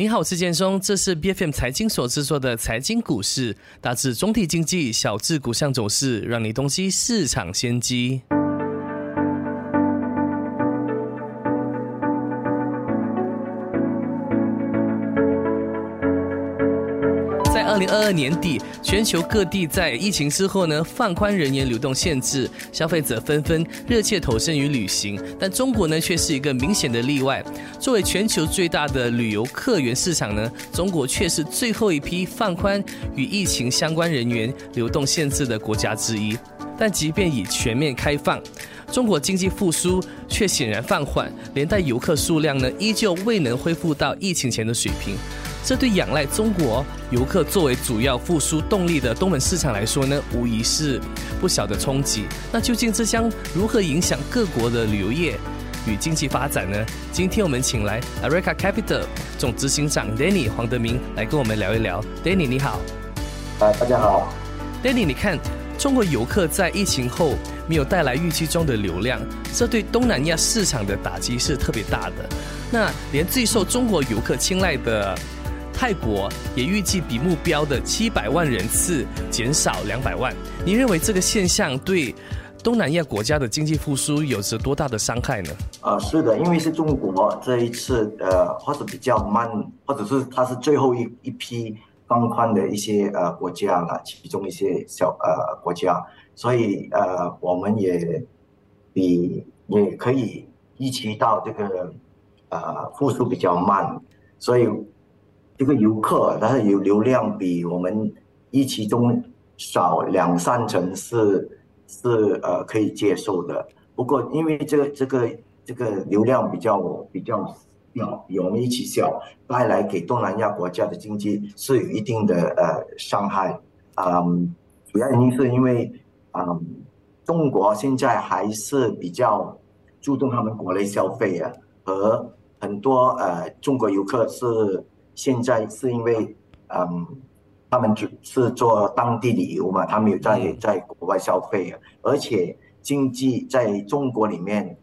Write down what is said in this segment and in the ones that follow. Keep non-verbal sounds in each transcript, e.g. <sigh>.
你好，我是建松，这是 B F M 财经所制作的财经股市，大致总体经济，小至股项走势，让你洞悉市场先机。二年底，全球各地在疫情之后呢，放宽人员流动限制，消费者纷纷热切投身于旅行。但中国呢，却是一个明显的例外。作为全球最大的旅游客源市场呢，中国却是最后一批放宽与疫情相关人员流动限制的国家之一。但即便已全面开放，中国经济复苏却显然放缓，连带游客数量呢，依旧未能恢复到疫情前的水平。这对仰赖中国游客作为主要复苏动力的东盟市场来说呢，无疑是不小的冲击。那究竟这将如何影响各国的旅游业与经济发展呢？今天我们请来 Arica Capital 总执行长 Danny 黄德明来跟我们聊一聊。Danny 你好，啊大家好，Danny 你看中国游客在疫情后没有带来预期中的流量，这对东南亚市场的打击是特别大的。那连最受中国游客青睐的泰国也预计比目标的七百万人次减少两百万。你认为这个现象对东南亚国家的经济复苏有着多大的伤害呢？啊，是的，因为是中国这一次呃，或者比较慢，或者是它是最后一一批放宽的一些呃国家了，其中一些小呃国家，所以呃，我们也比也可以预期到这个呃复苏比较慢，所以。这个游客，但是有流量比我们预期中少两三成是是呃可以接受的。不过因为这个这个这个流量比较比较小，比我们一起小，带来给东南亚国家的经济是有一定的呃伤害。嗯，主要原因是因为嗯中国现在还是比较注重他们国内消费啊，和很多呃中国游客是。现在是因为，嗯，他们就是做当地旅游嘛，他们有在在国外消费，而且经济在中国里面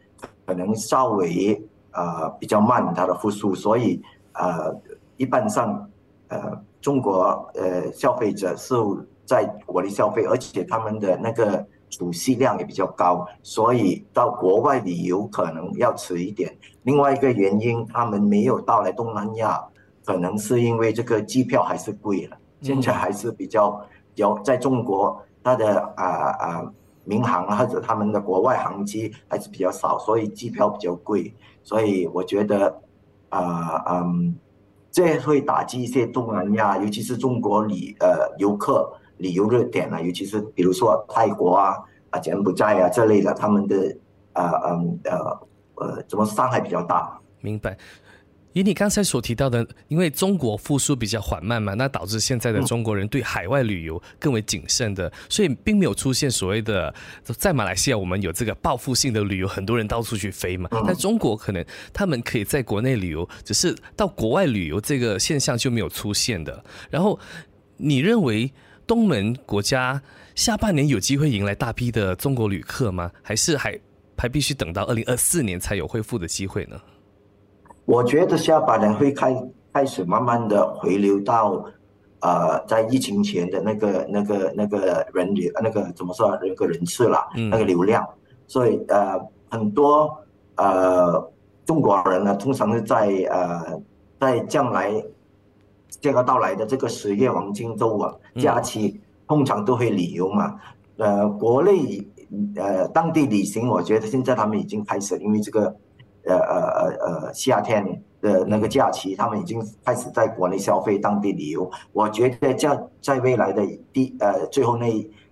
可能稍微呃比较慢，它的复苏，所以呃一般上呃中国呃消费者是在国内消费，而且他们的那个储蓄量也比较高，所以到国外旅游可能要迟一点。另外一个原因，他们没有到来东南亚。可能是因为这个机票还是贵了，现在还是比较有在中国，它的啊啊民航或者他们的国外航机还是比较少，所以机票比较贵，所以我觉得啊嗯，这会打击一些东南亚，尤其是中国旅呃游客旅游热点啊，尤其是比如说泰国啊啊柬埔寨啊这类的，他们的啊嗯呃呃怎么伤害比较大？明白。以你刚才所提到的，因为中国复苏比较缓慢嘛，那导致现在的中国人对海外旅游更为谨慎的，所以并没有出现所谓的在马来西亚我们有这个报复性的旅游，很多人到处去飞嘛。但中国可能他们可以在国内旅游，只是到国外旅游这个现象就没有出现的。然后你认为东盟国家下半年有机会迎来大批的中国旅客吗？还是还还必须等到二零二四年才有恢复的机会呢？我觉得下半年会开开始慢慢的回流到，呃，在疫情前的那个那个那个人流，那个怎么说那个人次了，那个流量。所以呃，很多呃中国人呢，通常是在呃在将来这个到来的这个十月黄金周啊假期，通常都会旅游嘛。呃，国内呃当地旅行，我觉得现在他们已经开始，因为这个。呃呃呃呃，夏天的那个假期，他们已经开始在国内消费、当地旅游。我觉得在在未来的第呃最后那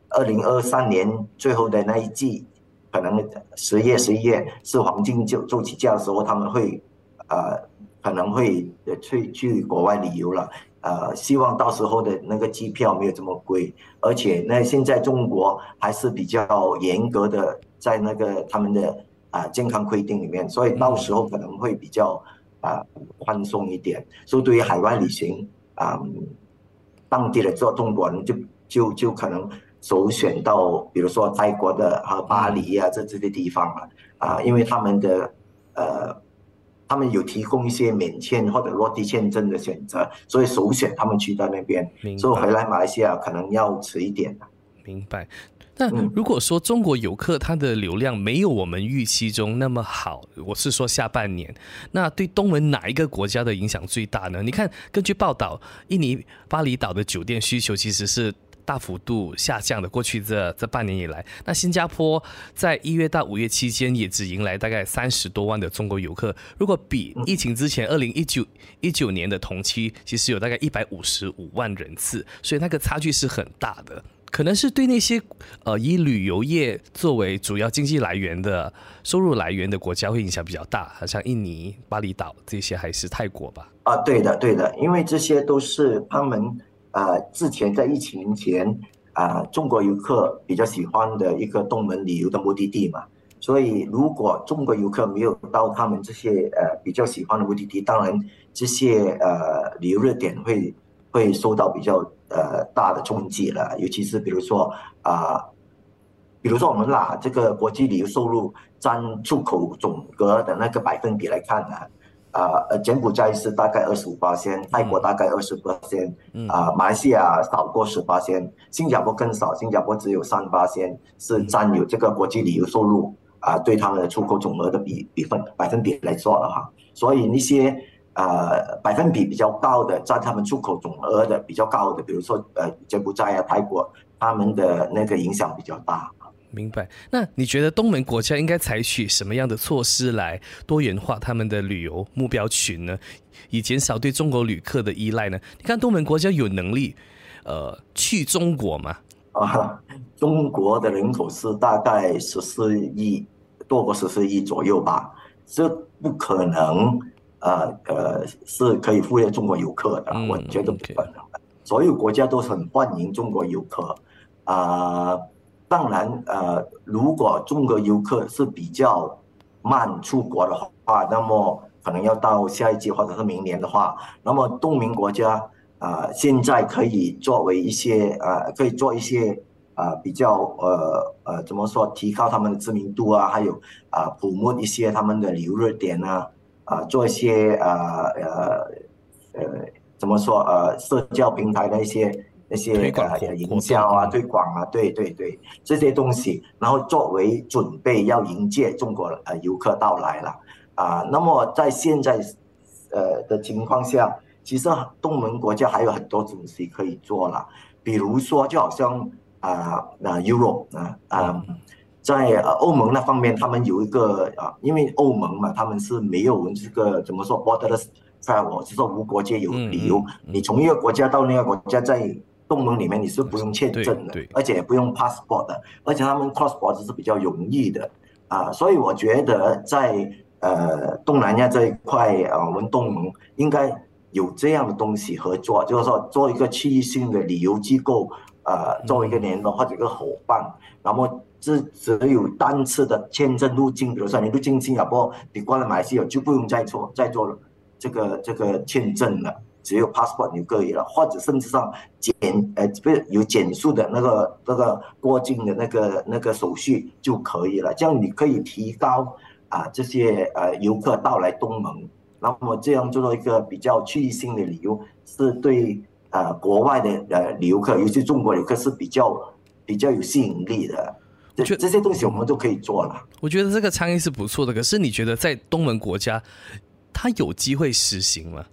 二零二三年最后的那一季，可能十月、十一月是黄金周周期假的时候，他们会呃可能会去去国外旅游了。呃，希望到时候的那个机票没有这么贵，而且那现在中国还是比较严格的，在那个他们的。啊，健康规定里面，所以到时候可能会比较啊宽松一点。所以对于海外旅行啊，当地的做中国人就就就可能首选到，比如说泰国的和巴黎啊这这些地方了啊，因为他们的呃他们有提供一些免签或者落地签证的选择，所以首选他们去到那边，所以回来马来西亚可能要迟一点。明白。那如果说中国游客他的流量没有我们预期中那么好，我是说下半年，那对东盟哪一个国家的影响最大呢？你看，根据报道，印尼巴厘岛的酒店需求其实是大幅度下降的。过去这这半年以来，那新加坡在一月到五月期间也只迎来大概三十多万的中国游客，如果比疫情之前二零一九一九年的同期，其实有大概一百五十五万人次，所以那个差距是很大的。可能是对那些呃以旅游业作为主要经济来源的收入来源的国家会影响比较大，好像印尼、巴厘岛这些还是泰国吧？啊，对的，对的，因为这些都是他们啊之前在疫情前啊中国游客比较喜欢的一个东门旅游的目的地嘛，所以如果中国游客没有到他们这些呃比较喜欢的目的地，当然这些呃旅游热点会会受到比较。呃，大的冲击了，尤其是比如说啊，比如说我们拿这个国际旅游收入占出口总额的那个百分比来看呢，啊，呃，柬埔寨是大概二十五八仙，泰国大概二十八仙，啊，马来西亚少过十八仙，新加坡更少，新加坡只有三八仙是占有这个国际旅游收入啊，对他们的出口总额的比比分百分比来说了哈，所以那些。呃，百分比比较高的，占他们出口总额的比较高的，比如说呃，柬埔寨啊、泰国，他们的那个影响比较大。明白。那你觉得东盟国家应该采取什么样的措施来多元化他们的旅游目标群呢？以减少对中国旅客的依赖呢？你看东盟国家有能力呃去中国吗？啊，中国的人口是大概十四亿，多过十四亿左右吧，这不可能。呃呃，是可以忽略中国游客的，我觉得不可能的。所有国家都是很欢迎中国游客，啊，当然呃，如果中国游客是比较慢出国的话，那么可能要到下一季或者是明年的话，那么东盟国家啊，现在可以作为一些呃，可以做一些啊比较呃呃怎么说，提高他们的知名度啊，还有啊，普摸一些他们的旅游热点啊。啊，做一些呃呃呃，怎么说呃，社交平台的一些那些呃营销啊、推广啊，对对对，这些东西，然后作为准备要迎接中国呃游客到来了啊。那么在现在呃的情况下，其实东盟国家还有很多东西可以做了，比如说就好像啊那 Europe 啊啊。在呃欧盟那方面，他们有一个啊，因为欧盟嘛，他们是没有这个怎么说 borderless travel，就是说无国界有旅游，你从一个国家到另一个国家，在东盟里面你是不用签证的，而且也不用 passport 的，而且他们 cross border 是比较容易的啊，所以我觉得在呃东南亚这一块啊，我们东盟应该有这样的东西合作，就是说做一个区域性的旅游机构，呃，作为一个联络或者一个伙伴，那么。是只有单次的签证入境，比如说你入境新加坡，你过了马来西亚就不用再做再做了这个这个签证了，只有 passport 就可以了，或者甚至上减呃不是有减速的那个那个过境的那个那个手续就可以了，这样你可以提高啊这些呃游客到来东盟，那么这样做一个比较区域性的旅游，是对呃国外的呃游客，尤其中国游客是比较比较有吸引力的。这这些东西我们都可以做了。我觉得这个倡议是不错的，可是你觉得在东盟国家，它有机会实行吗？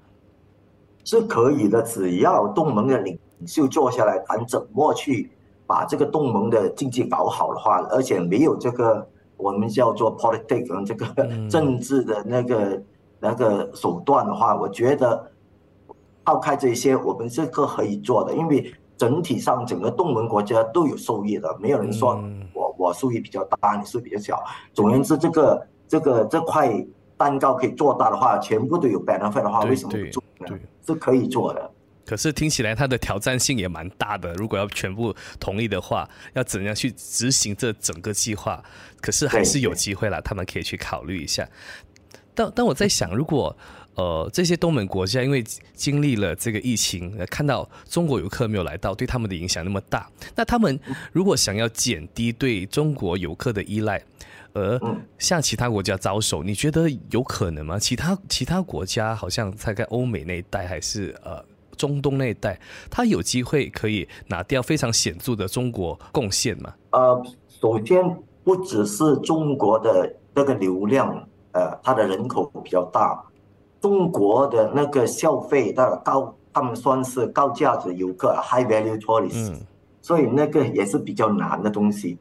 是可以的，只要东盟的领袖坐下来谈怎么去把这个东盟的经济搞好的话，而且没有这个我们叫做 politics 这个政治的那个那个手段的话，我觉得抛开这些，我们这个可以做的，因为。整体上，整个东盟国家都有受益的，没有人说我我受益比较大，你是比较小。总而言之，这个这个这块蛋糕可以做大的话，全部都有 benefit 的话，为什么不做呢？是可以做的。可是听起来它的挑战性也蛮大的。如果要全部同意的话，要怎样去执行这整个计划？可是还是有机会啦，他们可以去考虑一下。但但我在想，如果呃，这些东盟国家因为经历了这个疫情，看到中国游客没有来到，对他们的影响那么大。那他们如果想要减低对中国游客的依赖，而向其他国家招手，你觉得有可能吗？其他其他国家好像在在欧美那一带，还是呃中东那一带，他有机会可以拿掉非常显著的中国贡献吗？呃，首先不只是中国的那个流量，呃，它的人口比较大，中国的那个消费的高。他们算是高价值游客 （high value tourists），所以那个也是比较难的东西。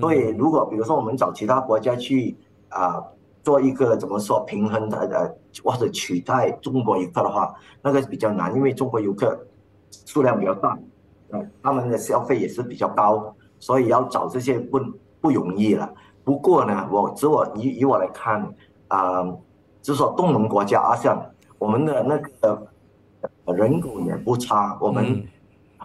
所以如果比如说我们找其他国家去啊做一个怎么说平衡的呃或者取代中国游客的话，那个比较难，因为中国游客数量比较大，呃，他们的消费也是比较高，所以要找这些不不容易了。不过呢，我只我以以我来看啊，就是说东盟国家啊，像我们的那个。人口也不差，我们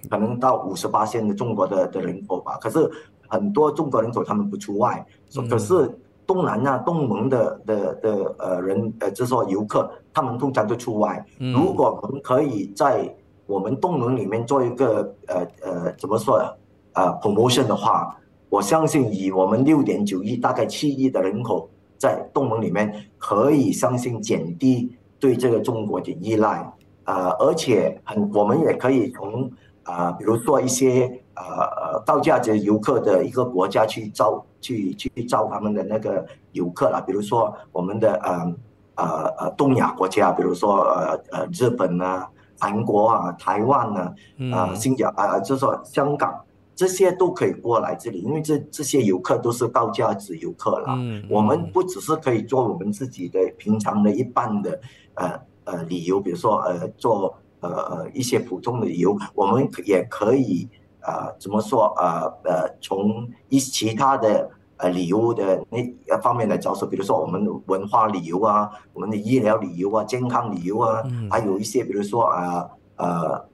可能到五十八线的中国的的人口吧。可是很多中国人口他们不出外，可是东南亚、东盟的的的呃人呃，就是说游客，他们通常都出外。如果我们可以在我们东盟里面做一个呃呃怎么说呃 promotion 的话，我相信以我们六点九亿大概七亿的人口在东盟里面，可以相信减低对这个中国的依赖。呃，而且很，我们也可以从啊，比如说一些呃呃高价值游客的一个国家去招，去去招他们的那个游客啦。比如说我们的呃呃呃东亚国家，比如说呃呃日本啊、韩国啊、台湾啊、啊新加啊，就是说香港这些都可以过来这里，因为这这些游客都是高价值游客了。我们不只是可以做我们自己的平常的一般的呃。呃，旅游，比如说呃，做呃呃一些普通的旅游，我们也可以呃怎么说呃呃，从一其他的呃旅游的那方面来着手，比如说我们文化旅游啊，我们的医疗旅游啊，健康旅游啊，还有一些比如说啊呃，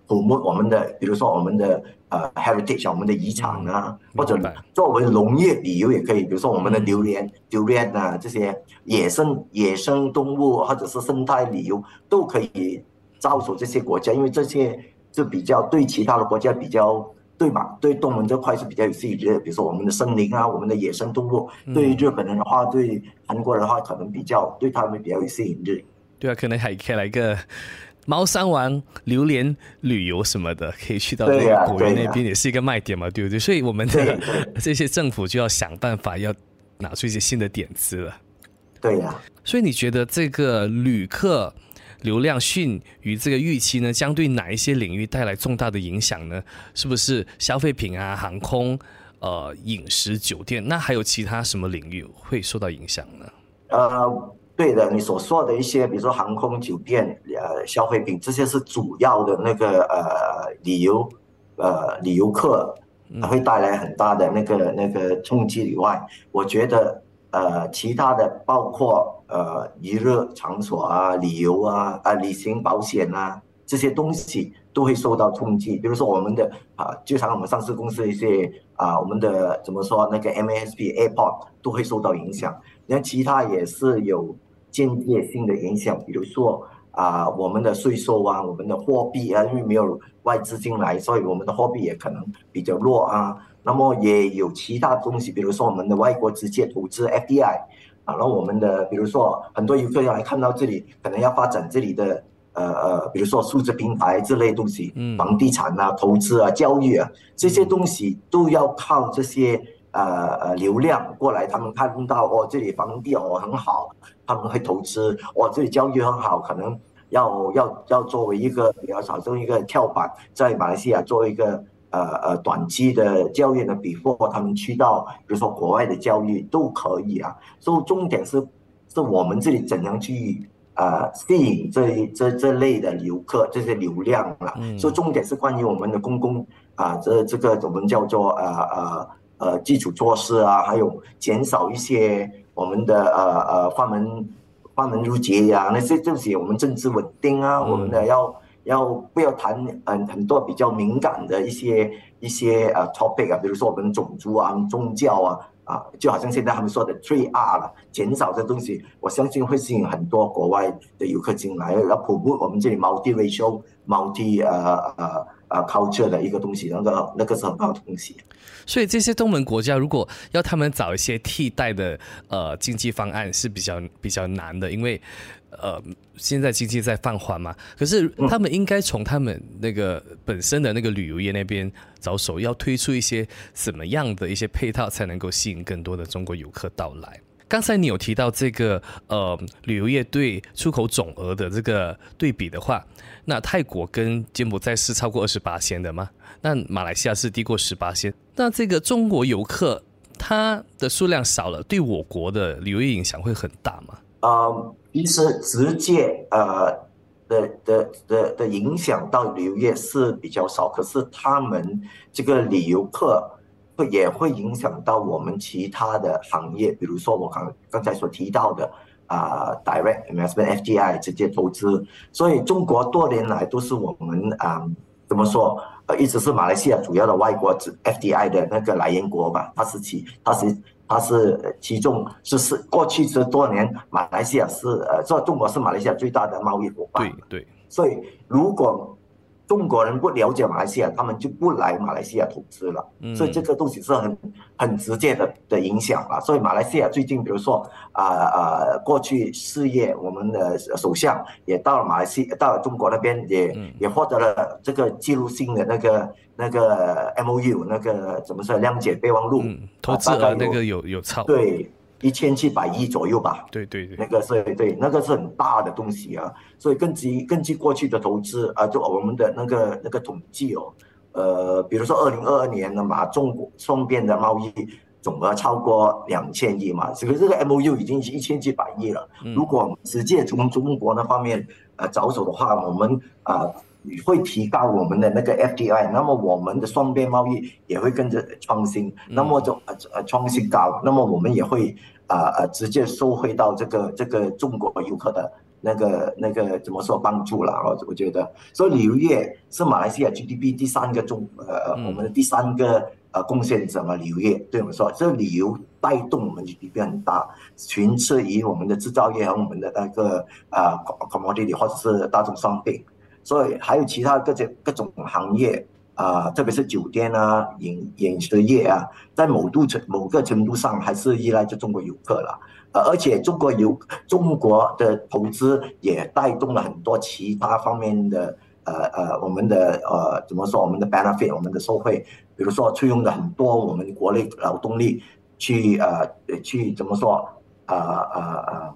我们我们的比如说我们的呃 heritage，我们的遗产啊，或者作为农业旅游也可以，比如说我们的榴莲、榴莲啊这些。野生野生动物或者是生态旅游都可以招手这些国家，因为这些就比较对其他的国家比较对吧？对东盟这块是比较有吸引力的。比如说我们的森林啊，我们的野生动物，对于日本人的话，对韩国人的话，可能比较对他们比较有吸引力。对啊，可能还可以来个猫山王榴莲旅游什么的，可以去到那个果园那边，也是一个卖点嘛，对不对？所以我们的 <laughs> 这些政府就要想办法，要拿出一些新的点子了。对呀，所以你觉得这个旅客流量逊于这个预期呢，将对哪一些领域带来重大的影响呢？是不是消费品啊、航空、呃、饮食、酒店？那还有其他什么领域会受到影响呢？呃，对的，你所说的一些，比如说航空、酒店、呃、消费品，这些是主要的那个呃旅游呃旅游客会带来很大的那个那个冲击以外，我觉得。呃，其他的包括呃娱乐场所啊、旅游啊、啊旅行保险啊这些东西都会受到冲击。比如说我们的啊，就像我们上市公司一些啊，我们的怎么说那个 MASP Airport 都会受到影响。那其他也是有间接性的影响，比如说啊，我们的税收啊，我们的货币啊，因为没有外资进来，所以我们的货币也可能比较弱啊。那么也有其他东西，比如说我们的外国直接投资 FDI，啊，然后我们的比如说很多游客要来看到这里，可能要发展这里的呃呃，比如说数字平台这类东西，嗯，房地产啊、投资啊、教育啊这些东西都要靠这些呃呃流量过来，他们看到哦这里房地哦很好，他们会投资，哦这里教育很好，可能要要要作为一个比较少中一个跳板，在马来西亚做一个。呃呃，短期的教育呢，比或他们去到，比如说国外的教育都可以啊。所以重点是，是我们这里怎样去呃吸引这这这类的游客，这些流量嗯。所以重点是关于我们的公共啊，这这个我们叫做呃呃呃基础措施啊，还有减少一些我们的呃呃关门关门入节呀，那些这些我们政治稳定啊，我们的要。要不要谈嗯很多比较敏感的一些一些呃 topic 啊，比如说我们种族啊、宗教啊啊，就好像现在他们说的 three R 了，减少这东西，我相信会吸引很多国外的游客进来，要普布我们这里 multi racial multi 呃呃啊 culture 的一个东西，那个那个是很好的东西。所以这些东盟国家如果要他们找一些替代的呃经济方案是比较比较难的，因为呃现在经济在放缓嘛。可是他们应该从他们那个本身的那个旅游业那边着手，要推出一些什么样的一些配套，才能够吸引更多的中国游客到来。刚才你有提到这个呃旅游业对出口总额的这个对比的话，那泰国跟柬埔寨是超过二十八仙的吗？那马来西亚是低过十八仙。那这个中国游客他的数量少了，对我国的旅游业影响会很大吗？呃，其实直接呃的的的的影响到旅游业是比较少，可是他们这个旅游客。会也会影响到我们其他的行业，比如说我刚刚才所提到的啊，direct investment FDI 直接投资，所以中国多年来都是我们啊怎么说呃一直是马来西亚主要的外国 FDI 的那个来源国吧，它是其它是它是其中就是过去十多年马来西亚是呃说中国是马来西亚最大的贸易伙伴，对对，所以如果中国人不了解马来西亚，他们就不来马来西亚投资了，所以这个东西是很很直接的的影响了。所以马来西亚最近，比如说啊啊，过去四月，我们的首相也到了马来西亚，到了中国那边，也也获得了这个记录性的那个那个 M O U 那个怎么说谅解备忘录，投资额那个有有超。对。一千七百亿左右吧，对对对，那个是对，那个是很大的东西啊，所以根据根据过去的投资啊，就我们的那个那个统计哦，呃，比如说二零二二年的嘛，中国双边的贸易总额超过两千亿嘛，这个这个 M O U 已经是一千七百亿了，如果直接从中国那方面呃着手的话，我们啊。会提高我们的那个 FDI，那么我们的双边贸易也会跟着创新，那么就呃呃创新高，那么我们也会啊呃直接收回到这个这个中国游客的那个那个怎么说帮助了我我觉得，所以旅游业是马来西亚 GDP 第三个中呃我们的第三个呃贡献者嘛，旅游业对我们说，这旅游带动我们 GDP 很大，群次于我们的制造业和我们的那个啊 commodity 或者是大众商品。所以还有其他各种各种行业啊，特别是酒店啊、饮饮食业啊，在某度程某个程度上还是依赖着中国游客了。呃，而且中国游中国的投资也带动了很多其他方面的呃呃我们的呃怎么说我们的 benefit 我们的收惠，比如说催用了很多我们国内劳动力去呃去怎么说啊啊啊。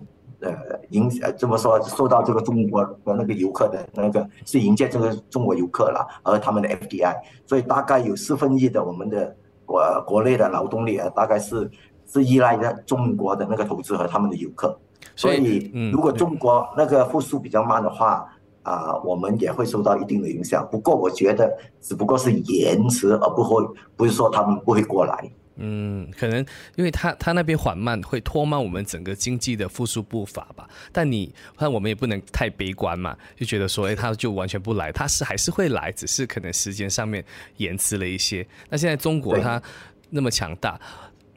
迎呃这么说，受到这个中国的那个游客的那个是迎接这个中国游客了，而他们的 FDI，所以大概有四分一的我们的国国内的劳动力啊，大概是是依赖着中国的那个投资和他们的游客。所以，如果中国那个复苏比较慢的话，啊，我们也会受到一定的影响。不过，我觉得只不过是延迟，而不会不是说他们不会过来。嗯，可能因为他他那边缓慢，会拖慢我们整个经济的复苏步伐吧。但你看，我们也不能太悲观嘛，就觉得说，哎，他就完全不来，他是还是会来，只是可能时间上面延迟了一些。那现在中国它那么强大，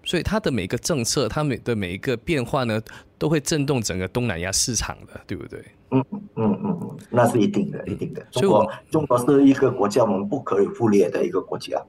所以它的每个政策，它每的每一个变化呢，都会震动整个东南亚市场的，对不对？嗯嗯嗯嗯，那是一定的，一定的。中国中国是一个国家，我们不可以忽略的一个国家。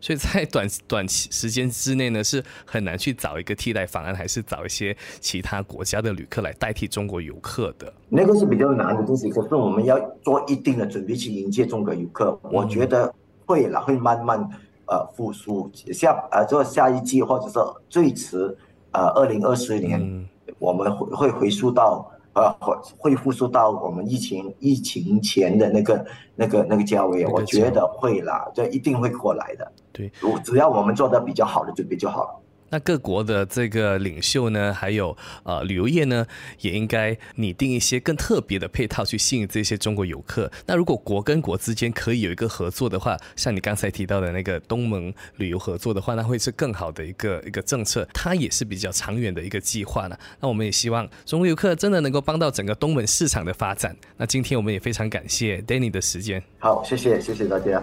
所以在短短期时间之内呢，是很难去找一个替代方案，还是找一些其他国家的旅客来代替中国游客的。那个是比较难的东西，可是我们要做一定的准备去迎接中国游客。我觉得会了，会慢慢呃复苏。下呃，做下一季或者是最迟呃二零二四年，我们会会回溯到。呃，会会复苏到我们疫情疫情前的那个那个那个价位，我觉得会啦，这一定会过来的。对，只要我们做的比较好的准备就好了。那各国的这个领袖呢，还有呃旅游业呢，也应该拟定一些更特别的配套去吸引这些中国游客。那如果国跟国之间可以有一个合作的话，像你刚才提到的那个东盟旅游合作的话，那会是更好的一个一个政策。它也是比较长远的一个计划呢。那我们也希望中国游客真的能够帮到整个东盟市场的发展。那今天我们也非常感谢 Danny 的时间。好，谢谢，谢谢大家。